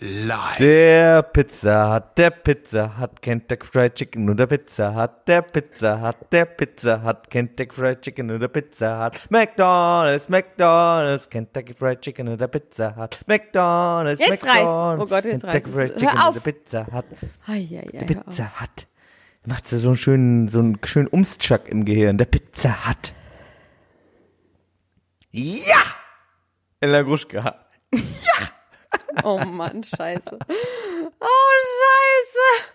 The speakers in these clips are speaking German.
live. Der Pizza hat, der Pizza hat Kentucky Fried Chicken und der Pizza hat, der Pizza hat, der Pizza hat Kentucky Fried Chicken und der Pizza hat McDonald's, McDonald's, Kentucky Fried Chicken und der Pizza hat McDonald's, Jetzt reicht's. McDonald's, Oh Gott, jetzt Kentucky reicht's. Fried Hör Chicken auf. und der Pizza hat, der hör auf. Pizza hat. Macht so einen schönen, so einen schönen Umstschuck im Gehirn. Der Pizza hat. Ja! Elena Gruschka. Oh Mann, scheiße. Oh, scheiße.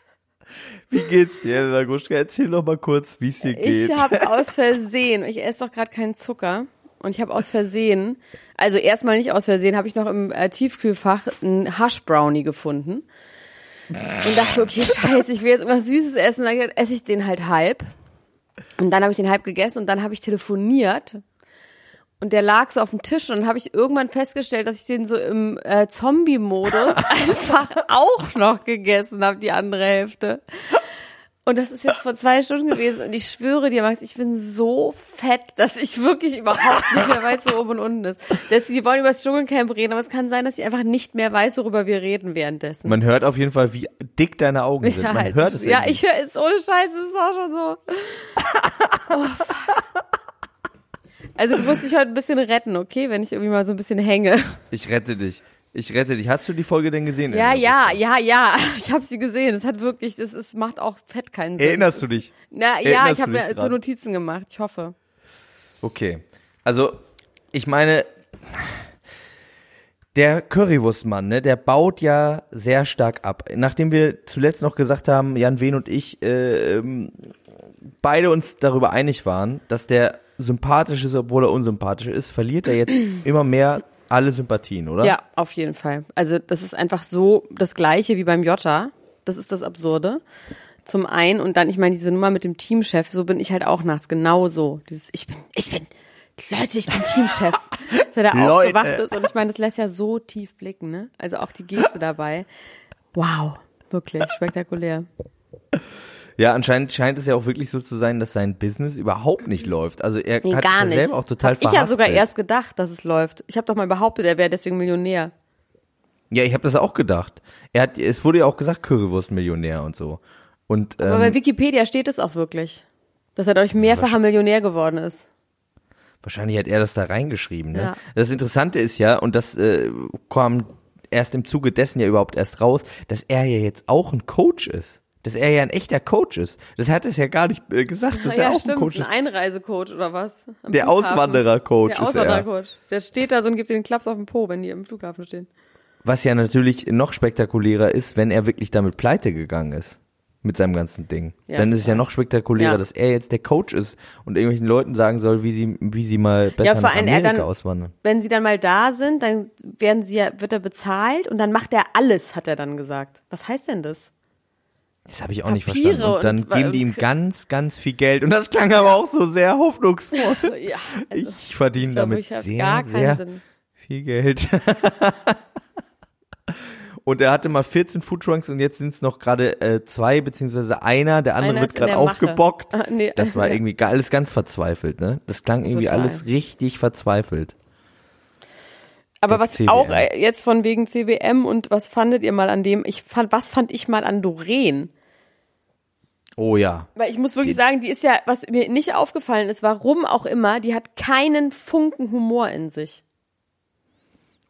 Wie geht's dir, Elena Gruschka? Erzähl doch mal kurz, wie es dir geht. Ich habe aus Versehen, ich esse doch gerade keinen Zucker. Und ich habe aus Versehen, also erstmal nicht aus Versehen, habe ich noch im äh, Tiefkühlfach einen Hash Brownie gefunden. Und dachte, okay, scheiße, ich will jetzt irgendwas Süßes essen. Dann esse ich den halt halb. Und dann habe ich den halb gegessen und dann habe ich telefoniert. Und der lag so auf dem Tisch und dann habe ich irgendwann festgestellt, dass ich den so im äh, Zombie-Modus einfach auch noch gegessen habe, die andere Hälfte. Und das ist jetzt vor zwei Stunden gewesen und ich schwöre dir, Max, ich bin so fett, dass ich wirklich überhaupt nicht mehr weiß, wo oben und unten ist. Deswegen, wir wollen über das Dschungelcamp reden, aber es kann sein, dass ich einfach nicht mehr weiß, worüber wir reden währenddessen. Man hört auf jeden Fall, wie dick deine Augen sind. Man halt. hört es ja, irgendwie. ich höre es ohne Scheiße, es ist auch schon so. Oh, fuck. Also du musst mich heute ein bisschen retten, okay, wenn ich irgendwie mal so ein bisschen hänge. Ich rette dich. Ich rette dich. Hast du die Folge denn gesehen? Ja, ja, ja, ja. Ich habe sie gesehen. Es hat wirklich, das ist, macht auch fett keinen Sinn. Erinnerst du dich? Na ja, Erinnerst ich habe mir so? Notizen gemacht. Ich hoffe. Okay. Also, ich meine, der Currywurstmann, ne, der baut ja sehr stark ab. Nachdem wir zuletzt noch gesagt haben, Jan Wehn und ich, äh, ähm, beide uns darüber einig waren, dass der sympathisch ist, obwohl er unsympathisch ist, verliert er jetzt immer mehr alle Sympathien, oder? Ja, auf jeden Fall. Also das ist einfach so das Gleiche wie beim Jota. Das ist das Absurde. Zum einen und dann, ich meine, diese Nummer mit dem Teamchef, so bin ich halt auch nachts genauso. Dieses, ich bin, ich bin, Leute, ich bin Teamchef. Dass er Leute. aufgewacht ist und ich meine, das lässt ja so tief blicken, ne? Also auch die Geste dabei. Wow, wirklich spektakulär. Ja, anscheinend scheint es ja auch wirklich so zu sein, dass sein Business überhaupt nicht läuft. Also er Nee, hat gar nicht. selber auch total Hab ich ja sogar verhaspelt. erst gedacht, dass es läuft. Ich habe doch mal behauptet, er wäre deswegen Millionär. Ja, ich habe das auch gedacht. Er hat, es wurde ja auch gesagt, Currywurst-Millionär und so. Und Aber ähm, bei Wikipedia steht es auch wirklich, dass er dadurch mehrfacher Millionär geworden ist. wahrscheinlich hat er das da reingeschrieben. Ne? Ja. Das Interessante ist ja, und das äh, kam erst im Zuge dessen ja überhaupt erst raus, dass er ja jetzt auch ein Coach ist. Dass er ja ein echter Coach ist. Das hat es ja gar nicht äh, gesagt, dass ja, er auch stimmt, ein Coach ein ist. Einreisecoach oder was? Am Der. Auswanderer-Coach Der ist er. Auswanderer-Coach. Der steht da so und gibt den Klaps auf den Po, wenn die im Flughafen stehen. Was ja natürlich noch spektakulärer ist, wenn er wirklich damit pleite gegangen ist. Mit seinem ganzen Ding. Ja, Dann ist es ja noch spektakulärer, Ja. dass er jetzt der Coach ist und irgendwelchen Leuten sagen soll, wie sie, wie sie mal besser vor nach er Amerika dann- auswandern. Wenn sie dann mal da sind, dann werden sie ja, wird er bezahlt und dann macht er alles, hat er dann gesagt. Was heißt denn das? Das habe ich auch nicht Papiere verstanden. Und dann und- geben die ihm ganz, ganz viel Geld. Und das klang aber auch so sehr hoffnungsvoll. Ja, also, Ich verdiene damit sehr, sehr Sinn. viel Geld. Und er hatte mal 14 Foodtrunks und jetzt sind es noch gerade äh, zwei, beziehungsweise einer. Der andere Einer wird gerade aufgebockt. Ah, nee. Das war irgendwie ge- alles ganz verzweifelt, ne? Das klang irgendwie Total. alles richtig verzweifelt. Aber was CWM. auch äh, jetzt von wegen CWM und was fandet ihr mal an dem? Ich fand, was fand ich mal an Doreen? Oh ja. Weil ich muss wirklich sagen, die ist ja, was mir nicht aufgefallen ist, warum auch immer, die hat keinen Funken Humor in sich.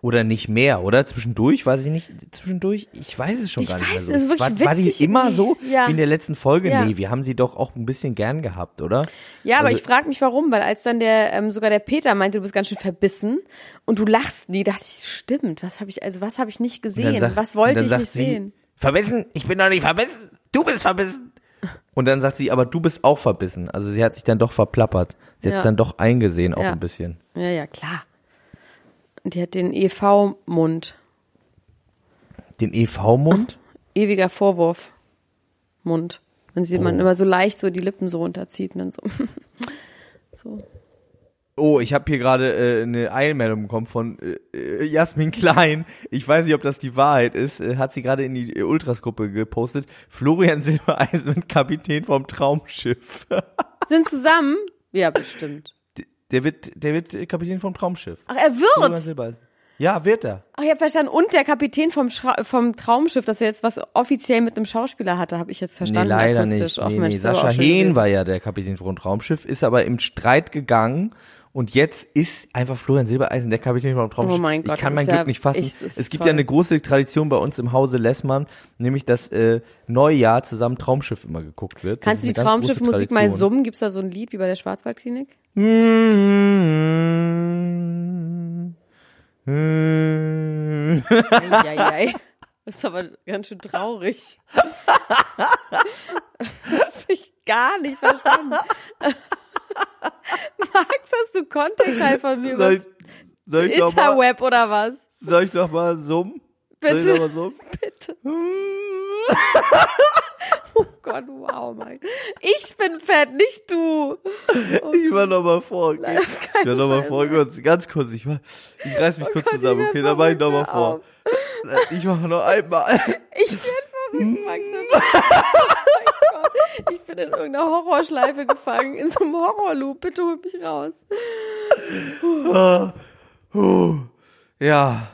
Oder nicht mehr, oder? Zwischendurch, weiß ich nicht, zwischendurch, ich weiß es schon Ich gar nicht weiß, mehr es so. ist wirklich war, war die immer so Ja. wie in der letzten Folge? Ja. Nee, wir haben sie doch auch ein bisschen gern gehabt, oder? Ja, aber Also- ich frage mich warum, weil als dann der, ähm, sogar der Peter meinte, du bist ganz schön verbissen und du lachst nie, dachte ich, stimmt, was habe ich, also was habe ich nicht gesehen? sagt- was wollte ich nicht sie, sehen? Verbissen? Ich bin doch nicht verbissen. Du bist verbissen. Und dann sagt sie, aber du bist auch verbissen. Also sie hat sich dann doch verplappert. Sie hat Ja. es dann doch eingesehen, auch Ja. ein bisschen. Ja, ja, klar. Und die hat den EV-Mund. Den EV-Mund? Ewiger Vorwurf. Mund. Wenn sie Oh. man immer so leicht so die Lippen so runterzieht und dann so. so. Oh, ich habe hier gerade äh, eine Eilmeldung bekommen von äh, äh, Jasmin Klein. Ich weiß nicht, ob das die Wahrheit ist. Äh, hat sie gerade in die äh, Ultras-Gruppe gepostet. Florian Silbereisen mit Kapitän vom Traumschiff. Sind zusammen? Ja, bestimmt. Der wird, der wird Kapitän vom Traumschiff. Ach, er wird. Ja, wird er. Ach, ich habe verstanden. Und der Kapitän vom, Schra vom Traumschiff, dass er jetzt was offiziell mit einem Schauspieler hatte, habe ich jetzt verstanden. nee, leider akustisch. nicht. Nee, Mensch, nee. Sascha Hehn war ja der Kapitän vom Traumschiff, ist aber im Streit gegangen. Und jetzt ist einfach Florian Silbereisen der Kapitän vom Traumschiff. Oh mein Gott, ich kann mein ist ja Glück nicht fassen. ist es gibt toll. ja eine große Tradition bei uns im Hause Lessmann, nämlich dass äh, Neujahr zusammen Traumschiff immer geguckt wird. Kannst du die Traumschiffmusik mal summen? Gibt's da so ein Lied wie bei der Schwarzwaldklinik? Eieiei. Das ist aber ganz schön traurig. das hab ich gar nicht verstanden. Max, hast du Content von mir Soll ich, soll ich noch mal, Interweb oder was? soll ich noch mal summen? Ich Bitte. mal summen? Bitte. Oh Gott, wow, Mann. Ich bin fett, nicht du. Ich mach noch mal vor. Okay? Auf Ich keinen mach noch mal Fall. vor, kurz, ganz kurz. Ich, mach, ich reiß mich kurz Gott, zusammen, ich okay? Dann mach ich noch mal verrückt, hör vor. Ich mache noch einmal. Ich bin verrückt, Max. Mein Gott. Ich bin in irgendeiner Horrorschleife gefangen, in so einem Horrorloop. Bitte hol mich raus. Ja.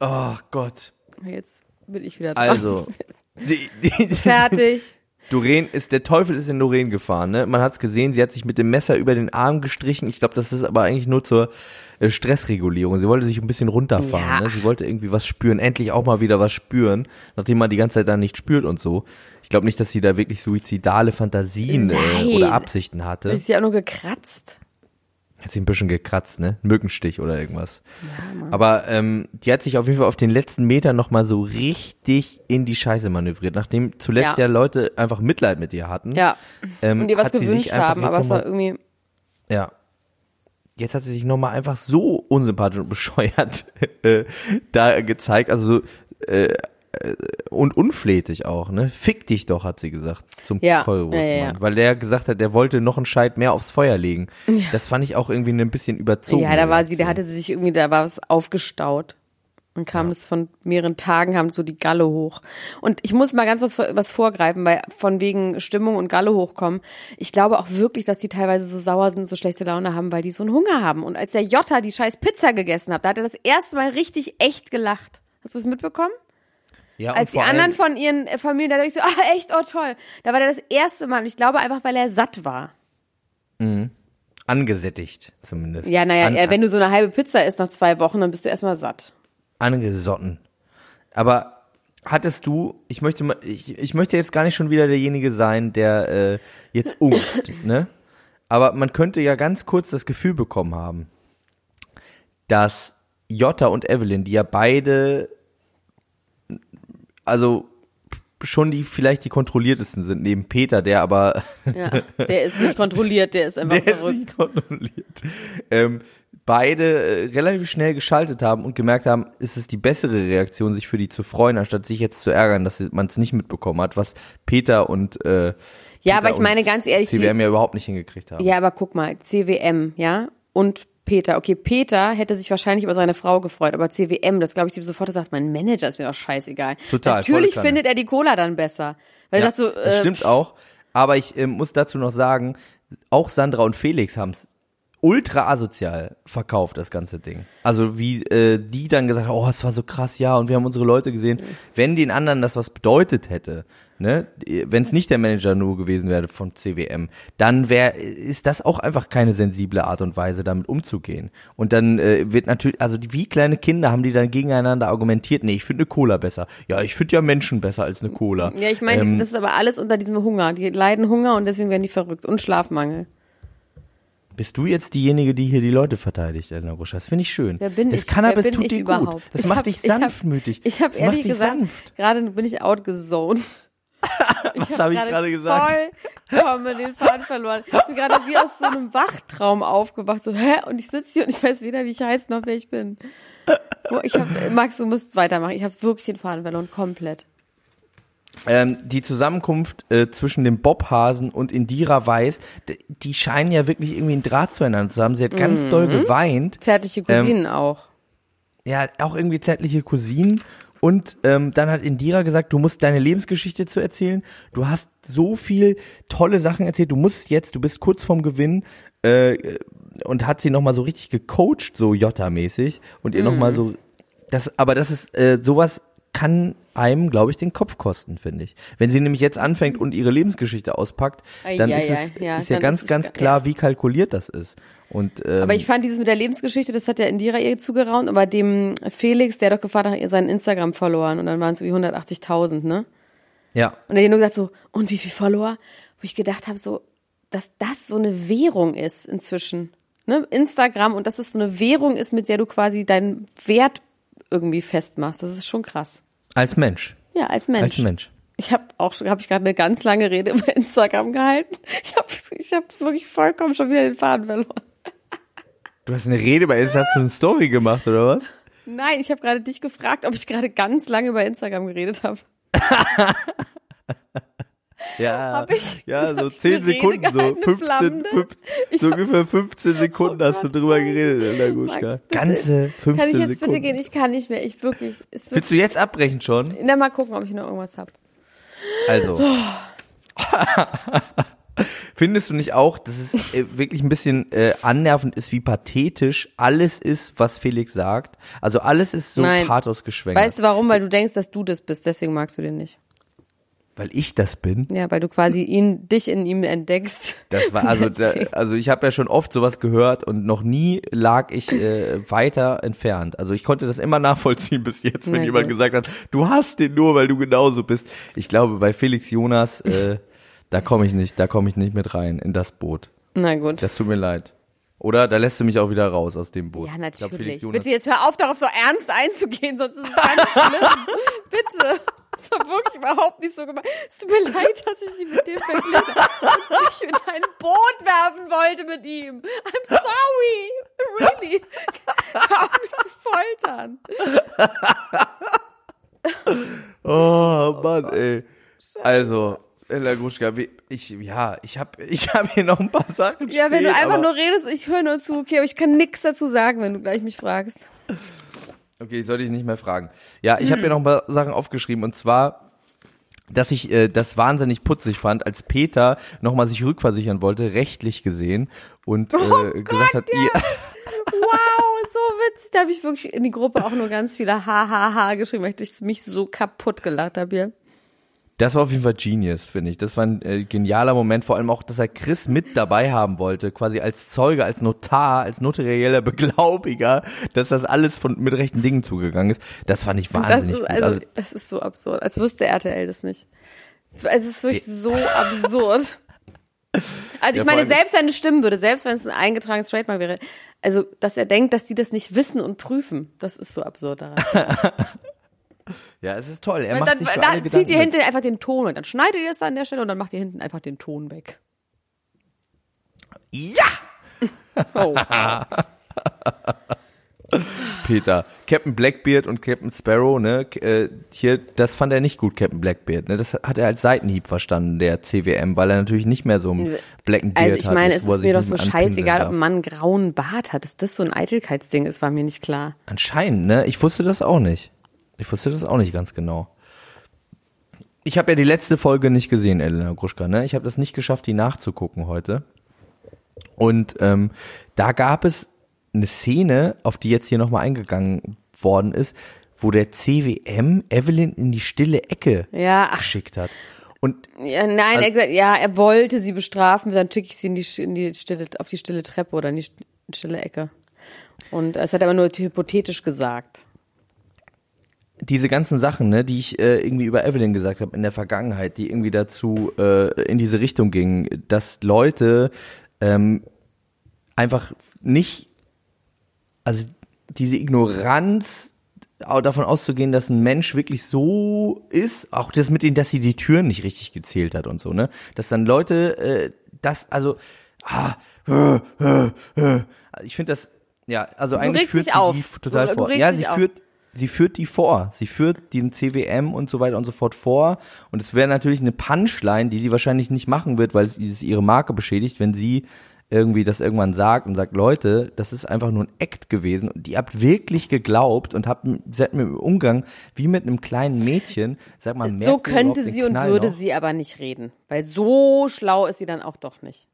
Oh Gott. Jetzt bin ich wieder dran. Also. Die, die, Fertig. Doreen ist, der Teufel ist in Doreen gefahren, ne? Man hat's gesehen, sie hat sich mit dem Messer über den Arm gestrichen. Ich glaube, das ist aber eigentlich nur zur äh, Stressregulierung. Sie wollte sich ein bisschen runterfahren, Ja. ne? Sie wollte irgendwie was spüren, endlich auch mal wieder was spüren, nachdem man die ganze Zeit dann nicht spürt und so. Ich glaube nicht, dass sie da wirklich suizidale Fantasien äh, oder Absichten hatte. Ist ja auch nur gekratzt. Hat sie ein bisschen gekratzt, ne? Mückenstich oder irgendwas. Aber ähm, die hat sich auf jeden Fall auf den letzten Metern nochmal so richtig in die Scheiße manövriert, nachdem zuletzt ja, Ja. Leute einfach Mitleid mit ihr hatten. Ja. ähm, Und dir was hat sie sich gewünscht haben, aber es war irgendwie. Ja. Jetzt hat sie sich nochmal einfach so unsympathisch und bescheuert äh, da gezeigt, also so äh, und unflätig auch, ne? Fick dich doch, hat sie gesagt zum Ja, Keulwurstmann. ja, ja, ja. Weil der gesagt hat, der wollte noch einen Scheit mehr aufs Feuer legen. Das fand ich auch irgendwie ein bisschen überzogen. Ja, da war sie, da hatte sie sich irgendwie, da war was aufgestaut. Und kam es von mehreren Tagen, kam so die Galle hoch. Und ich muss mal ganz was, was vorgreifen, weil von wegen Stimmung und Galle hochkommen. Ich glaube auch wirklich, dass die teilweise so sauer sind, so schlechte Laune haben, weil die so einen Hunger haben. Und als der Jota die scheiß Pizza gegessen hat, da hat er das erste Mal richtig echt gelacht. Hast du es mitbekommen? Ja, Als die anderen von ihren äh, Familien, da dachte ich so, ah, echt, oh toll. Da war der das erste Mal. Und ich glaube einfach, weil er satt war. angesättigt zumindest. Ja, naja, An, äh, wenn du so eine halbe Pizza isst nach zwei Wochen, dann bist du erstmal satt. angesotten. Aber hattest du, ich möchte ich, ich möchte jetzt gar nicht schon wieder derjenige sein, der äh, jetzt unkt, ne? Aber man könnte ja ganz kurz das Gefühl bekommen haben, dass Jota und Evelyn, die ja beide, also schon die vielleicht die kontrolliertesten sind, neben Peter, der aber Ja, der ist nicht kontrolliert, der ist einfach der ist verrückt. nicht kontrolliert. Ähm, beide äh, relativ schnell geschaltet haben und gemerkt haben, es ist die bessere Reaktion, sich für die zu freuen, anstatt sich jetzt zu ärgern, dass man es nicht mitbekommen hat, was Peter und äh, Ja, Peter aber ich meine ganz ehrlich, CWM ja überhaupt nicht hingekriegt haben. ja, aber guck mal, CWM, ja, und Peter. Okay, Peter hätte sich wahrscheinlich über seine Frau gefreut, aber CWM, das glaube ich, dem sofort sagt, mein Manager ist mir doch scheißegal. Total, Natürlich findet er die Cola dann besser. Weil Ja, er sagt so, das äh, stimmt auch. Aber ich äh, muss dazu noch sagen, auch Sandra und Felix haben es ultra asozial verkauft, das ganze Ding. Also wie äh, die dann gesagt haben, oh, es war so krass, ja, und wir haben unsere Leute gesehen. Wenn den anderen das was bedeutet hätte, ne, wenn es nicht der Manager nur gewesen wäre von CWM, dann wäre, ist das auch einfach keine sensible Art und Weise, damit umzugehen. Und dann äh, wird natürlich, also wie kleine Kinder haben die dann gegeneinander argumentiert, nee, ich finde eine Cola besser. Ja, ich finde ja Menschen besser als eine Cola. Ja, ich meine, Ähm, das ist aber alles unter diesem Hunger. Die leiden Hunger und deswegen werden die verrückt. Und Schlafmangel. Bist du jetzt diejenige, die hier die Leute verteidigt, Elena Rusch? Das finde ich schön. Wer bin das ich? Cannabis Wer bin tut ich dir überhaupt? gut. Das Ich macht hab- dich ich hab- sanftmütig. Ich habe macht ehrlich gesagt, sanft. gerade bin ich outgezoned. Was habe ich gerade gesagt? vollkommen den Faden verloren. Ich bin gerade wie aus so einem Wachtraum aufgewacht. So, hä? Und ich sitze hier und ich weiß weder, wie ich heiße, noch wer ich bin. Ich hab, Max, du musst weitermachen. Ich habe wirklich den Faden verloren, komplett. Ähm, die Zusammenkunft äh, zwischen dem Bobhasen und Indira Weiß, die scheinen ja wirklich irgendwie einen Draht zueinander zu haben. Sie hat Mhm. ganz doll geweint. Zärtliche Cousinen auch. Ja, auch irgendwie zärtliche Cousinen. Und ähm, dann hat Indira gesagt, du musst deine Lebensgeschichte zu erzählen. Du hast so viel tolle Sachen erzählt. Du musst jetzt, du bist kurz vorm Gewinn. Äh, und hat sie nochmal so richtig gecoacht, so Jota-mäßig. Und ihr noch nochmal so, das, aber das ist, äh, sowas kann einem, glaube ich, den Kopf kosten, finde ich. Wenn sie nämlich jetzt anfängt und ihre Lebensgeschichte auspackt, dann Ei, ist ei, es. Ja, ist ja ganz, ist ganz klar, wie kalkuliert das ist. Und ähm, Aber ich fand dieses mit der Lebensgeschichte, das hat ja Indira ihr zugeraunt, aber dem Felix, der hat doch gefragt nach ihr seinen Instagram verloren und dann waren es wie 180.000, ne? ja, Und er hat nur gesagt so, und wie viel Follower? Wo ich gedacht habe so, dass das so eine Währung ist inzwischen. Ne? Instagram und dass es so eine Währung ist, mit der du quasi deinen Wert irgendwie festmachst. Das ist schon krass. Als Mensch, Ja, als Mensch. als Mensch. Ich habe auch schon, habe ich gerade eine ganz lange Rede über Instagram gehalten. Ich habe ich hab wirklich vollkommen schon wieder den Faden verloren. Du hast eine Rede bei Insta, hast du eine Story gemacht, oder was? Nein, ich habe gerade dich gefragt, ob ich gerade ganz lange über Instagram geredet habe. Ja, Hab ich? ja, so ich 10 eine Rede Sekunden, so gehalten, eine 15, flammende? 15 Ich so ungefähr 15 Sekunden Oh hast du Gott, drüber Scheiße. geredet, Elena Guschka. Max, bitte. Ganze 15 Kann ich jetzt Sekunden. bitte gehen? Ich kann nicht mehr. Ich wirklich. Willst du jetzt abbrechen schon? na, mal gucken, ob ich noch irgendwas hab. Also. Findest du nicht auch, dass es äh, wirklich ein bisschen äh, annervend ist, wie pathetisch alles ist, was Felix sagt? Also alles ist so Nein. pathos geschwängert. Weißt du warum? Weil du denkst, dass du das bist. Deswegen magst du den nicht. Weil ich das bin. Ja, weil du quasi ihn, dich in ihm entdeckst. Das war also, da, also ich habe ja schon oft sowas gehört und noch nie lag ich äh, weiter entfernt. Also ich konnte das immer nachvollziehen bis jetzt, wenn Na jemand gut. gesagt hat, du hast den nur, weil du genauso bist. Ich glaube, bei Felix Jonas, äh, da komme ich nicht, da komme ich nicht mit rein in das Boot. Na gut. Das tut mir leid. Oder da lässt du mich auch wieder raus aus dem Boot. ja, glaub, natürlich. Jonas, Bitte jetzt hör auf, darauf so ernst einzugehen, sonst ist es ganz schlimm. Bitte. Das war wirklich überhaupt nicht so gemeint. Es tut mir leid, dass ich dich mit dem verglichen habe und dich in ein Boot werfen wollte mit ihm. I'm sorry. Really. Hör auf mich zu foltern. Oh Mann, ey. Also, Ella Gruschka, wie- ich, ja, ich habe ich hab hier noch ein paar Sachen Ja, wenn stehen, du einfach nur redest, ich höre nur zu, okay, aber ich kann nichts dazu sagen, wenn du gleich mich fragst. Okay, ich sollte dich nicht mehr fragen. Ja, ich habe mir noch ein paar Sachen aufgeschrieben und zwar, dass ich äh, das wahnsinnig putzig fand, als Peter nochmal sich rückversichern wollte, rechtlich gesehen und äh, gesagt hat, ihr, Wow, so witzig. Da habe ich wirklich in die Gruppe auch nur ganz viele Hahaha geschrieben, weil ich mich so kaputt gelacht habe hier. Das war auf jeden Fall genius, finde ich. Das war ein äh, genialer Moment, vor allem auch, dass er Chris mit dabei haben wollte, quasi als Zeuge, als Notar, als notarieller Beglaubiger, dass das alles von mit rechten Dingen zugegangen ist. Das fand ich Das wahnsinnig ist, gut. also, Also, das ist so absurd. Als wüsste RTL das nicht. Es ist wirklich so absurd. Also ich Ja, meine, selbst wenn es stimmen würde, selbst wenn es ein eingetragenes Trademark wäre, also dass er denkt, dass die das nicht wissen und prüfen, das ist so absurd daran. ja, es ist toll. Er macht dann sich für da alle zieht Gedanken ihr hinten einfach den Ton und dann schneidet ihr das an der Stelle und dann macht ihr hinten einfach den Ton weg. Ja! Oh. Peter. Captain Blackbeard und Captain Sparrow, ne, äh, hier, das fand er nicht gut, Captain Blackbeard, ne, das hat er als Seitenhieb verstanden, der CWM, weil er natürlich nicht mehr so einen Black Beard Also ich hat, meine, jetzt, es ist mir doch so scheißegal, ob darf. ein Mann einen grauen Bart hat. Dass das so ein Eitelkeitsding ist, war mir nicht klar. Anscheinend, ne, ich wusste das auch nicht. Ich wusste das auch nicht ganz genau. Ich habe ja die letzte Folge nicht gesehen, Elena Gruschka, ne, ich habe das nicht geschafft, die nachzugucken heute. Und ähm, da gab es eine Szene, auf die jetzt hier nochmal eingegangen worden ist, wo der CWM Evelyn in die stille Ecke Ja, ach, geschickt hat. Und ja, nein, er, hat gesagt, ja, er wollte sie bestrafen, dann schicke ich sie in die, in die stille, auf die stille Treppe oder in die st- stille Ecke. Und es hat er aber nur hypothetisch gesagt. Diese ganzen Sachen, ne, die ich äh, irgendwie über Evelyn gesagt habe in der Vergangenheit, die irgendwie dazu äh, in diese Richtung gingen, dass Leute ähm, einfach nicht, also diese Ignoranz davon auszugehen, dass ein Mensch wirklich so ist, auch das mit denen, dass sie die Türen nicht richtig gezählt hat und so, ne, dass dann Leute äh, das, also ah, äh, äh, äh, ich finde das, ja, also eigentlich regst führt sie auf. die total Du- du vor. Ja, sie auf. führt sie führt die vor. Sie führt den CWM und so weiter und so fort vor. Und es wäre natürlich eine Punchline, die sie wahrscheinlich nicht machen wird, weil es ihre Marke beschädigt, wenn sie irgendwie das irgendwann sagt und sagt, Leute, das ist einfach nur ein Act gewesen und ihr habt wirklich geglaubt und habt seid mit dem Umgang wie mit einem kleinen Mädchen, sag mal, So könnte sie und Knall würde noch? sie aber nicht reden. Weil so schlau ist sie dann auch doch nicht.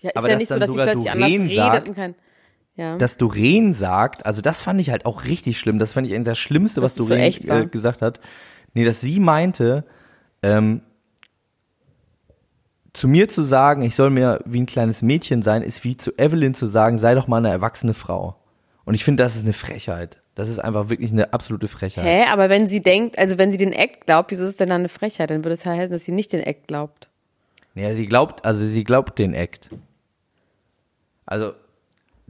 Ja, ist Aber ja nicht so, dass sie plötzlich anders redet und kann. Ja. dass Doreen sagt, also das fand ich halt auch richtig schlimm. Das fand ich eigentlich das Schlimmste, was so Doreen echt war. äh, gesagt hat. Nee, dass sie meinte, ähm, zu mir zu sagen, ich soll mir wie ein kleines Mädchen sein, ist wie zu Evelyn zu sagen, sei doch mal eine erwachsene Frau. Und ich finde, das ist eine Frechheit. Das ist einfach wirklich eine absolute Frechheit. Hä? Aber wenn sie denkt, also wenn sie den Act glaubt, wieso ist es denn dann eine Frechheit? Dann würde es heißen, dass sie nicht den Act glaubt. Naja, sie glaubt, also sie glaubt den Act. Also,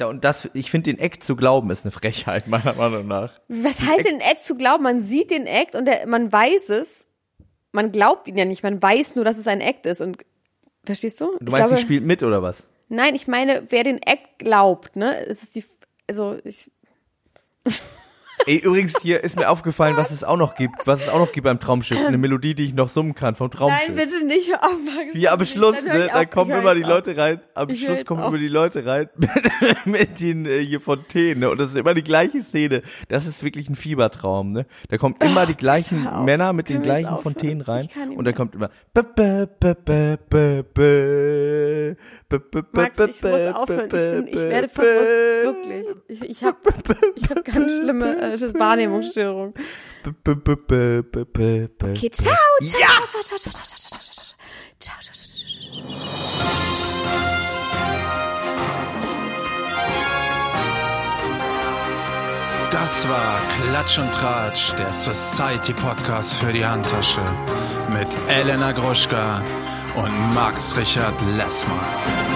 und das, ich finde, den Act zu glauben, ist eine Frechheit, meiner Meinung nach. Was heißt den Act zu glauben? Man sieht den Act und der, man weiß es. Man glaubt ihn ja nicht. Man weiß nur, dass es ein Act ist. Und verstehst du? Du meinst, sie spielt mit oder was? Nein, ich meine, wer den Act glaubt, ne? Es ist die, also ich, Ey, übrigens, hier ist mir aufgefallen, was es auch noch gibt, was es auch noch gibt beim Traumschiff. Eine Melodie, die ich noch summen kann vom Traumschiff. Nein, bitte nicht aufmachen. Ja, am Schluss, ne, da kommen immer die auf. Leute rein, am ich Schluss kommen auf. immer die Leute rein mit, mit den äh, hier Fontänen, ne? Und das ist immer die gleiche Szene. Das ist wirklich ein Fiebertraum, ne? Da kommen immer oh, die gleichen Männer mit den gleichen? Fontänen rein und da kommt immer Max, ich muss aufhören. Ich, bin, ich werde verrückt, wirklich. Ich, ich habe ich hab ganz schlimme äh, Wahrnehmungsstörung. Okay, ciao, ciao, Ja! ciao, ciao, ciao, ciao, ciao, ciao, ciao, ciao, ciao, ciao, ciao, ciao, ciao. Das war Klatsch und Tratsch, der Society Podcast für die Handtasche mit Elena Gruschka und Max Richard Lessmann.